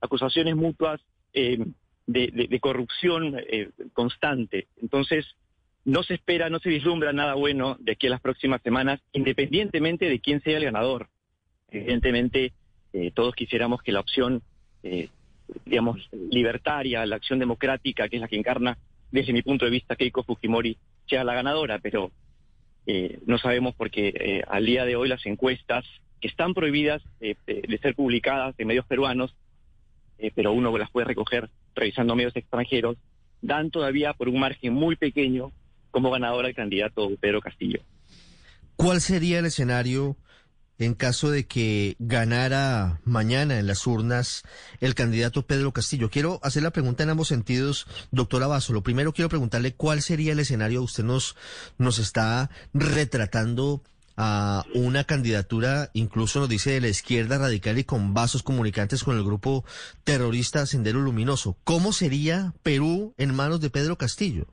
acusaciones mutuas de, de, corrupción constante. Entonces, no se espera, no se vislumbra nada bueno de aquí a las próximas semanas, independientemente de quién sea el ganador. Evidentemente, eh, todos quisiéramos que la opción, eh, digamos, libertaria, la acción democrática, que es la que encarna, desde mi punto de vista, Keiko Fujimori, sea la ganadora, pero eh, no sabemos porque al día de hoy las encuestas, que están prohibidas de ser publicadas en medios peruanos, pero uno las puede recoger revisando medios extranjeros, dan todavía por un margen muy pequeño como ganador al candidato Pedro Castillo. ¿Cuál sería el escenario en caso de que ganara mañana en las urnas el candidato Pedro Castillo? Quiero hacer la pregunta en ambos sentidos, doctora Basso. Lo primero quiero preguntarle cuál sería el escenario. Usted nos, nos está retratando a una candidatura, incluso nos dice de la izquierda radical y con vasos comunicantes con el grupo terrorista Sendero Luminoso. ¿Cómo sería Perú en manos de Pedro Castillo?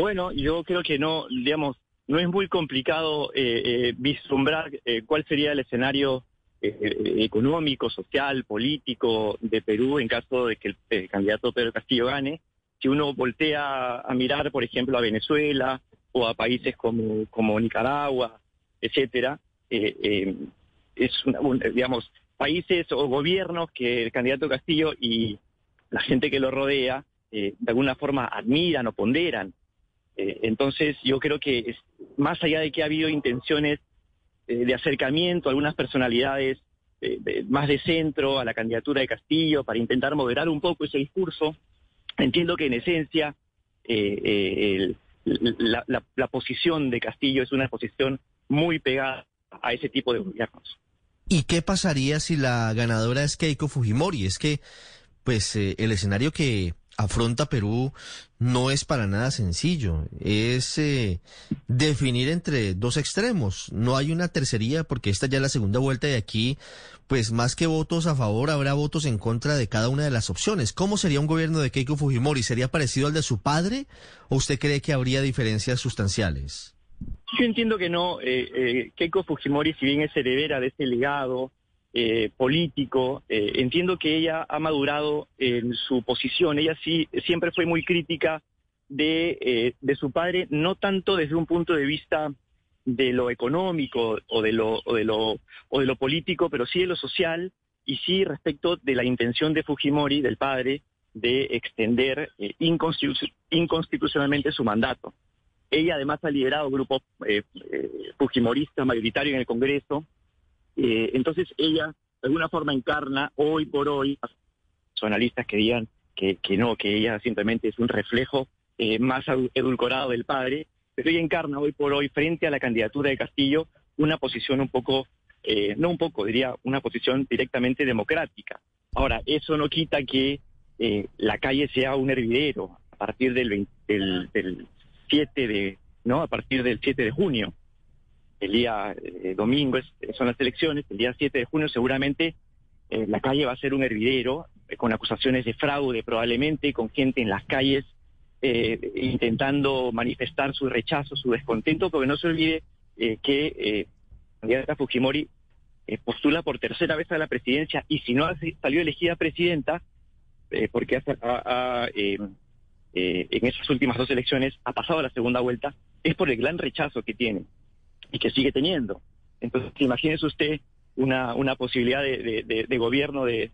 Bueno, yo creo que no, digamos, no es muy complicado eh, eh, vislumbrar eh, cuál sería el escenario económico, social, político de Perú en caso de que el, candidato Pedro Castillo gane. Si uno voltea a mirar, por ejemplo, a Venezuela o a países como, Nicaragua, etcétera, eh, eh, es digamos países o gobiernos que el candidato Castillo y la gente que lo rodea eh, de alguna forma admiran o ponderan. Entonces yo creo que más allá de que ha habido intenciones de acercamiento a algunas personalidades más de centro a la candidatura de Castillo para intentar moderar un poco ese discurso, entiendo que en esencia la, posición de Castillo es una posición muy pegada a ese tipo de gobiernos. ¿Y qué pasaría si la ganadora es Keiko Fujimori? Es que, pues, eh, el escenario que afronta Perú no es para nada sencillo. Es eh, definir entre dos extremos. No hay una tercería porque esta ya es la segunda vuelta de aquí, pues más que votos a favor, habrá votos en contra de cada una de las opciones. ¿Cómo sería un gobierno de Keiko Fujimori? ¿Sería parecido al de su padre o usted cree que habría diferencias sustanciales? Yo entiendo que no. Eh, eh, Keiko Fujimori, si bien es heredera de ese legado eh, político, eh, entiendo que ella ha madurado en su posición. Ella sí siempre fue muy crítica de, de su padre, no tanto desde un punto de vista de lo económico o de lo, o de lo, o de lo político, pero sí de lo social y sí respecto de la intención de Fujimori, del padre, de extender inconstitucionalmente su mandato. Ella además ha liderado grupos eh, eh, fujimoristas mayoritarios en el Congreso. Eh, entonces ella de alguna forma encarna hoy por hoy, son analistas que digan que, no, que ella simplemente es un reflejo eh, más edulcorado del padre, pero ella encarna hoy por hoy frente a la candidatura de Castillo una posición un poco, eh, no un poco, diría una posición directamente democrática. Ahora, eso no quita que eh, la calle sea un hervidero a partir del, del, del 7 de, ¿no? A partir del 7 de junio. El día eh, domingo son las elecciones, el día 7 de junio seguramente eh, la calle va a ser un hervidero, eh, con acusaciones de fraude probablemente, con gente en las calles intentando manifestar su rechazo, su descontento, porque no se olvide que Fujimori postula por tercera vez a la presidencia y si no salió elegida presidenta, porque ha, ha eh, en esas últimas dos elecciones ha pasado a la segunda vuelta es por el gran rechazo que tiene y que sigue teniendo. Entonces, imagínese usted una, una posibilidad de, de, gobierno de,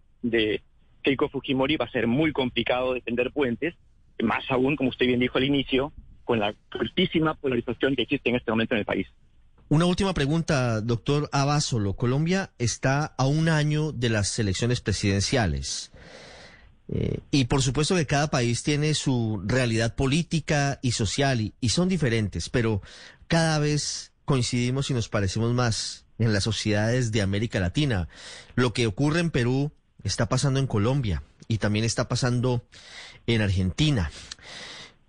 Keiko Fujimori, va a ser muy complicado defender puentes, más aún, como usted bien dijo al inicio, con la altísima polarización que existe en este momento en el país. Una última pregunta, doctor Abasolo. Colombia está a un año de las elecciones presidenciales. Eh, y por supuesto que cada país tiene su realidad política y social y, son diferentes, pero cada vez coincidimos y nos parecemos más en las sociedades de América Latina. Lo que ocurre en Perú está pasando en Colombia y también está pasando en Argentina.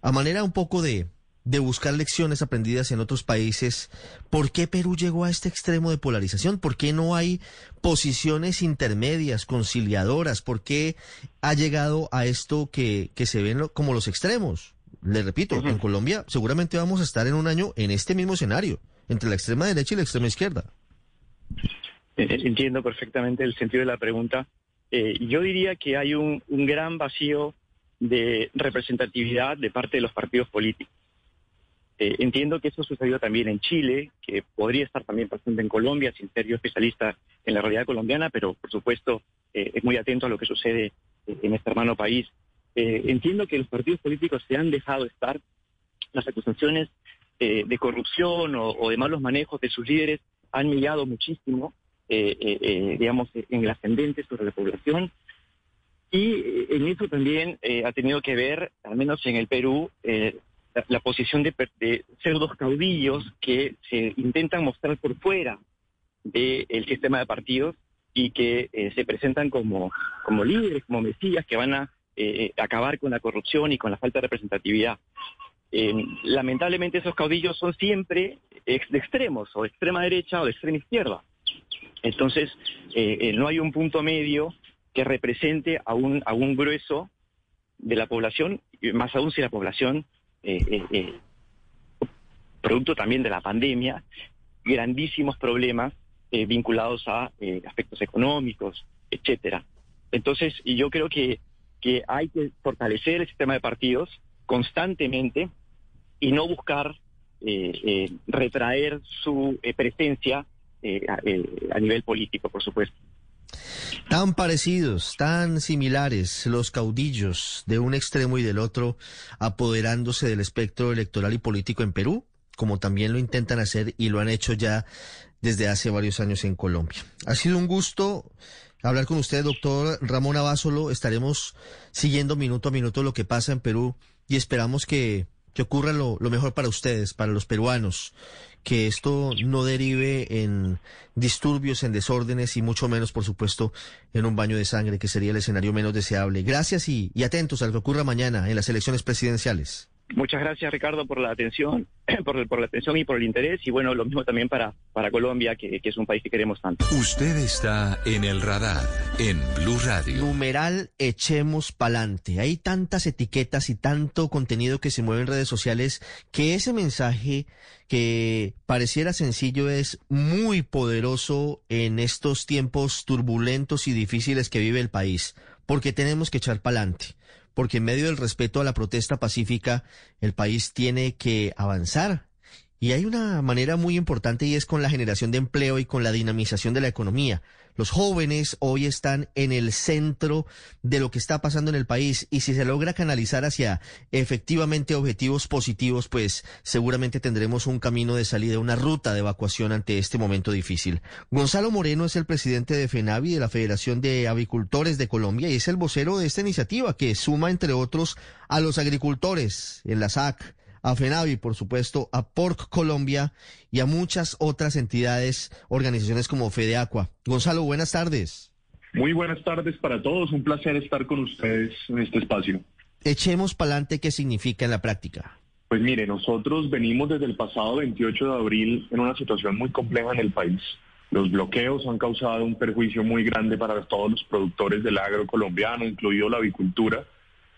A manera un poco de, de buscar lecciones aprendidas en otros países, ¿por qué Perú llegó a este extremo de polarización? ¿Por qué no hay posiciones intermedias, conciliadoras? ¿Por qué ha llegado a esto que, que se ven como los extremos? Le repito, en Colombia seguramente vamos a estar en un año en este mismo escenario, entre la extrema derecha y la extrema izquierda. Eh, entiendo perfectamente el sentido de la pregunta. Eh, yo diría que hay un, un gran vacío de representatividad de parte de los partidos políticos. Eh, entiendo que eso sucedió también en Chile, que podría estar también pasando en Colombia, sin ser yo especialista en la realidad colombiana, pero por supuesto eh, es muy atento a lo que sucede eh, en este hermano país. entiendo que los partidos políticos se han dejado estar, las acusaciones de corrupción o, de malos manejos de sus líderes han millado muchísimo, digamos, en el ascendente sobre la población. Y en eso también ha tenido que ver, al menos en el Perú, la posición de, de ser dos caudillos que se intentan mostrar por fuera del sistema de partidos y que eh, se presentan como, como líderes, como mesías que van a eh, acabar con la corrupción y con la falta de representatividad. Eh, lamentablemente esos caudillos son siempre de extremos, o de extrema derecha o de extrema izquierda. Entonces, no hay un punto medio que represente a un, a un grueso de la población, más aún si la población, producto también de la pandemia, grandísimos problemas eh, vinculados a eh, aspectos económicos, etcétera. Entonces, yo creo que, que hay que fortalecer el sistema de partidos constantemente y no buscar eh, retraer su presencia a nivel político, por supuesto. Tan parecidos, tan similares los caudillos de un extremo y del otro apoderándose del espectro electoral y político en Perú, como también lo intentan hacer y lo han hecho ya desde hace varios años en Colombia. Ha sido un gusto hablar con usted, doctor Ramón Abásolo. Estaremos siguiendo minuto a minuto lo que pasa en Perú y esperamos que, que ocurra lo, lo mejor para ustedes, para los peruanos, que esto no derive en disturbios, en desórdenes y mucho menos, por supuesto, en un baño de sangre, que sería el escenario menos deseable. Gracias y, y atentos a lo que ocurra mañana en las elecciones presidenciales. Muchas gracias, Ricardo, por la atención, por, por, la atención y por el interés. Y bueno, lo mismo también para, para Colombia, que, que, es un país que queremos tanto. Usted está en el radar, en Blue Radio. Numeral Echemos Pa'lante. Hay tantas etiquetas y tanto contenido que se mueve en redes sociales que ese mensaje que pareciera sencillo es muy poderoso en estos tiempos turbulentos y difíciles que vive el país, porque tenemos que echar pa'lante porque en medio del respeto a la protesta pacífica, el país tiene que avanzar. Y hay una manera muy importante y es con la generación de empleo y con la dinamización de la economía. Los jóvenes hoy están en el centro de lo que está pasando en el país y si se logra canalizar hacia efectivamente objetivos positivos, pues seguramente tendremos un camino de salida, una ruta de evacuación ante este momento difícil. Gonzalo Moreno es el presidente de FENAVI, de la Federación de Avicultores de Colombia, y es el vocero de esta iniciativa que suma, entre otros, a los agricultores en la SAC a FENAVI, por supuesto, a Porc Colombia y a muchas otras entidades, organizaciones como FedeAqua. Gonzalo, buenas tardes. Muy buenas tardes para todos. Un placer estar con ustedes en este espacio. Echemos pa'lante, ¿qué significa en la práctica? Pues mire, nosotros venimos desde el pasado 28 de abril en una situación muy compleja en el país. Los bloqueos han causado un perjuicio muy grande para todos los productores del agro colombiano, incluido la avicultura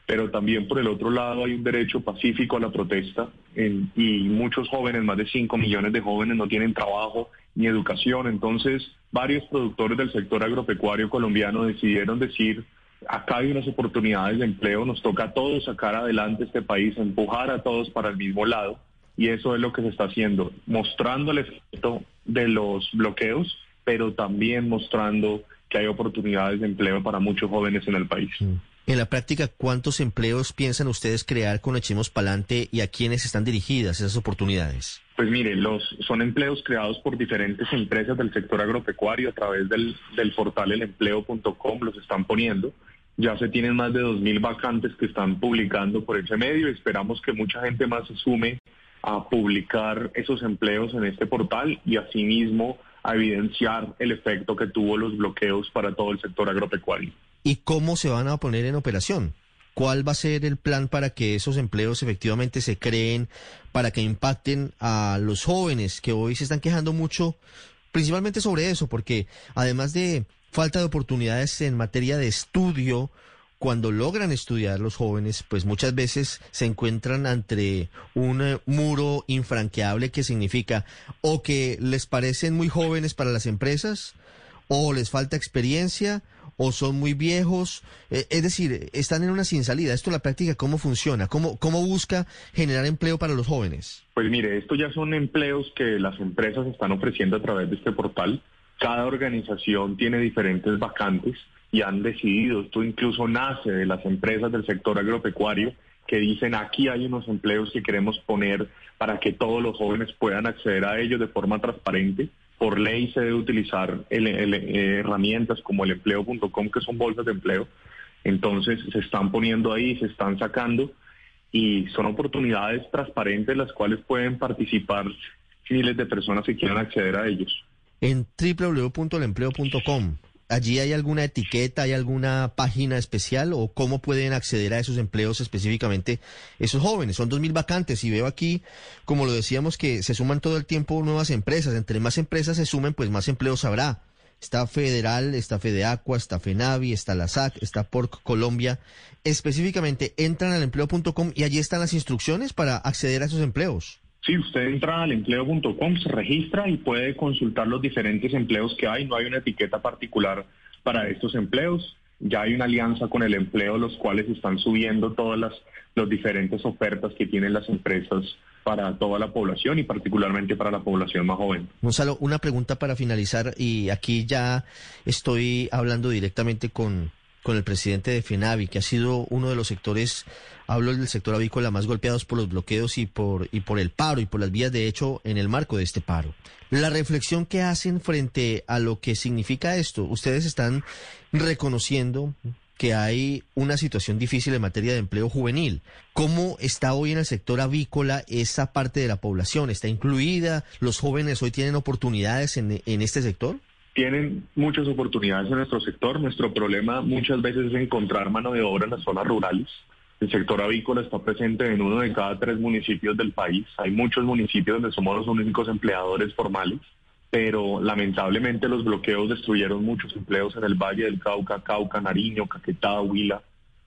pero también por el otro lado hay un derecho pacífico a la protesta y muchos jóvenes, más de 5 millones de jóvenes no tienen trabajo ni educación, entonces varios productores del sector agropecuario colombiano decidieron decir, acá hay unas oportunidades de empleo, nos toca a todos sacar adelante este país, empujar a todos para el mismo lado y eso es lo que se está haciendo, mostrando el efecto de los bloqueos, pero también mostrando que hay oportunidades de empleo para muchos jóvenes en el país. Mm. En la práctica, ¿cuántos empleos piensan ustedes crear con Echemos Palante y a quiénes están dirigidas esas oportunidades? Pues mire, los, son empleos creados por diferentes empresas del sector agropecuario a través del, portal elempleo.com, los están poniendo. Ya se tienen más de 2.000 vacantes que están publicando por ese medio esperamos que mucha gente más se sume a publicar esos empleos en este portal y asimismo a evidenciar el efecto que tuvo los bloqueos para todo el sector agropecuario y cómo se van a poner en operación. ¿Cuál va a ser el plan para que esos empleos efectivamente se creen, para que impacten a los jóvenes que hoy se están quejando mucho, principalmente sobre eso, porque además de falta de oportunidades en materia de estudio, cuando logran estudiar los jóvenes, pues muchas veces se encuentran ante un eh, muro infranqueable que significa o que les parecen muy jóvenes para las empresas, o les falta experiencia, o son muy viejos, eh, es decir, están en una sin salida. Esto en la práctica, ¿cómo funciona? ¿Cómo, ¿Cómo busca generar empleo para los jóvenes? Pues mire, esto ya son empleos que las empresas están ofreciendo a través de este portal. Cada organización tiene diferentes vacantes y han decidido, esto incluso nace de las empresas del sector agropecuario, que dicen aquí hay unos empleos que queremos poner para que todos los jóvenes puedan acceder a ellos de forma transparente por ley se debe utilizar eh, herramientas como el empleo.com, que son bolsas de empleo. Entonces se están poniendo ahí, se están sacando y son oportunidades transparentes las cuales pueden participar miles de personas que quieran acceder a ellos. En www.elempleo.com, ¿allí hay alguna etiqueta, hay alguna página especial o cómo pueden acceder a esos empleos específicamente esos jóvenes? Son 2.000 vacantes y veo aquí, como lo decíamos, que se suman todo el tiempo nuevas empresas. Entre más empresas se sumen, pues más empleos habrá. Está Federal, está Fedeacua, está Fenavi, está la SAC, está Porc Colombia. Específicamente entran al empleo.com y allí están las instrucciones para acceder a esos empleos. Sí, usted entra al empleo.com, se registra y puede consultar los diferentes empleos que hay. No hay una etiqueta particular para estos empleos. Ya hay una alianza con el empleo, los cuales están subiendo todas las los diferentes ofertas que tienen las empresas para toda la población y particularmente para la población más joven. Gonzalo, una pregunta para finalizar y aquí ya estoy hablando directamente con, con el presidente de FENAVI, que ha sido uno de los sectores, hablo del sector avícola, más golpeados por los bloqueos y por, y por el paro y por las vías de hecho en el marco de este paro. La reflexión que hacen frente a lo que significa esto, ustedes están reconociendo que hay una situación difícil en materia de empleo juvenil. ¿Cómo está hoy en el sector avícola esa parte de la población? ¿Está incluida? ¿Los jóvenes hoy tienen oportunidades en, en este sector? Tienen muchas oportunidades en nuestro sector. Nuestro problema muchas veces es encontrar mano de obra en las zonas rurales. El sector avícola está presente en uno de cada tres municipios del país. Hay muchos municipios donde somos los únicos empleadores formales, pero lamentablemente los bloqueos destruyeron muchos empleos en el Valle del Cauca, Cauca, Nariño, Caquetá, Huila.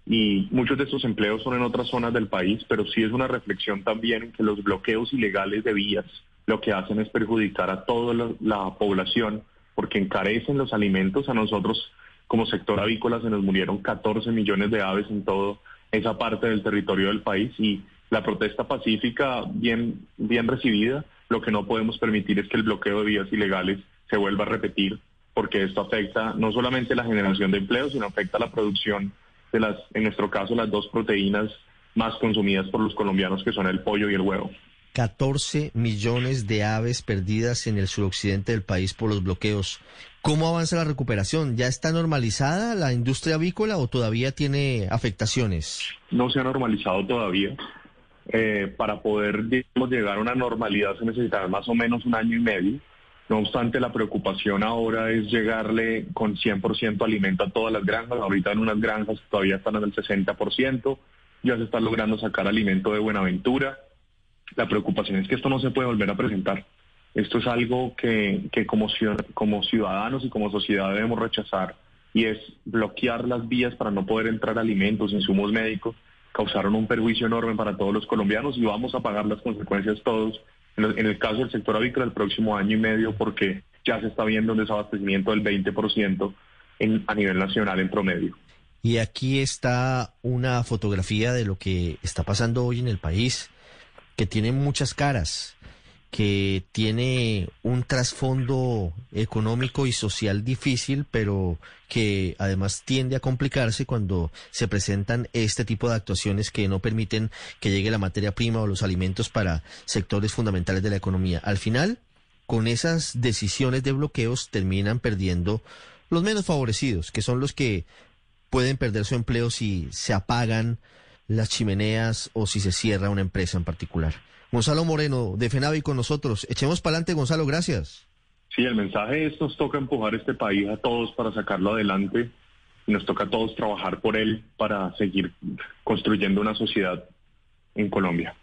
Y muchos de estos empleos son en otras zonas del país, pero sí es una reflexión también en que los bloqueos ilegales de vías lo que hacen es perjudicar a toda la, la población porque encarecen los alimentos. A nosotros, como sector avícola, se nos murieron 14 millones de aves en toda esa parte del territorio del país y la protesta pacífica bien, bien recibida. Lo que no podemos permitir es que el bloqueo de vías ilegales se vuelva a repetir, porque esto afecta no solamente la generación de empleo, sino afecta la producción de las, en nuestro caso, las dos proteínas más consumidas por los colombianos, que son el pollo y el huevo. 14 millones de aves perdidas en el suroccidente del país por los bloqueos. ¿Cómo avanza la recuperación? ¿Ya está normalizada la industria avícola o todavía tiene afectaciones? No se ha normalizado todavía. Eh, para poder llegar a una normalidad se necesitará más o menos un año y medio. No obstante, la preocupación ahora es llegarle con 100% alimento a todas las granjas. Ahorita en unas granjas todavía están en el 60%. Ya se está logrando sacar alimento de Buenaventura la preocupación es que esto no se puede volver a presentar. Esto es algo que, que como, como ciudadanos y como sociedad debemos rechazar y es bloquear las vías para no poder entrar alimentos, insumos médicos, causaron un perjuicio enorme para todos los colombianos y vamos a pagar las consecuencias todos. En el caso del sector avícola el próximo año y medio porque ya se está viendo un desabastecimiento del 20% en, a nivel nacional en promedio. Y aquí está una fotografía de lo que está pasando hoy en el país que tiene muchas caras, que tiene un trasfondo económico y social difícil, pero que además tiende a complicarse cuando se presentan este tipo de actuaciones que no permiten que llegue la materia prima o los alimentos para sectores fundamentales de la economía. Al final, con esas decisiones de bloqueos terminan perdiendo los menos favorecidos, que son los que pueden perder su empleo si se apagan las chimeneas o si se cierra una empresa en particular. Gonzalo Moreno, de FENAVI con nosotros. Echemos para adelante, Gonzalo, gracias. Sí, el mensaje es nos toca empujar este país a todos para sacarlo adelante y nos toca a todos trabajar por él para seguir construyendo una sociedad en Colombia.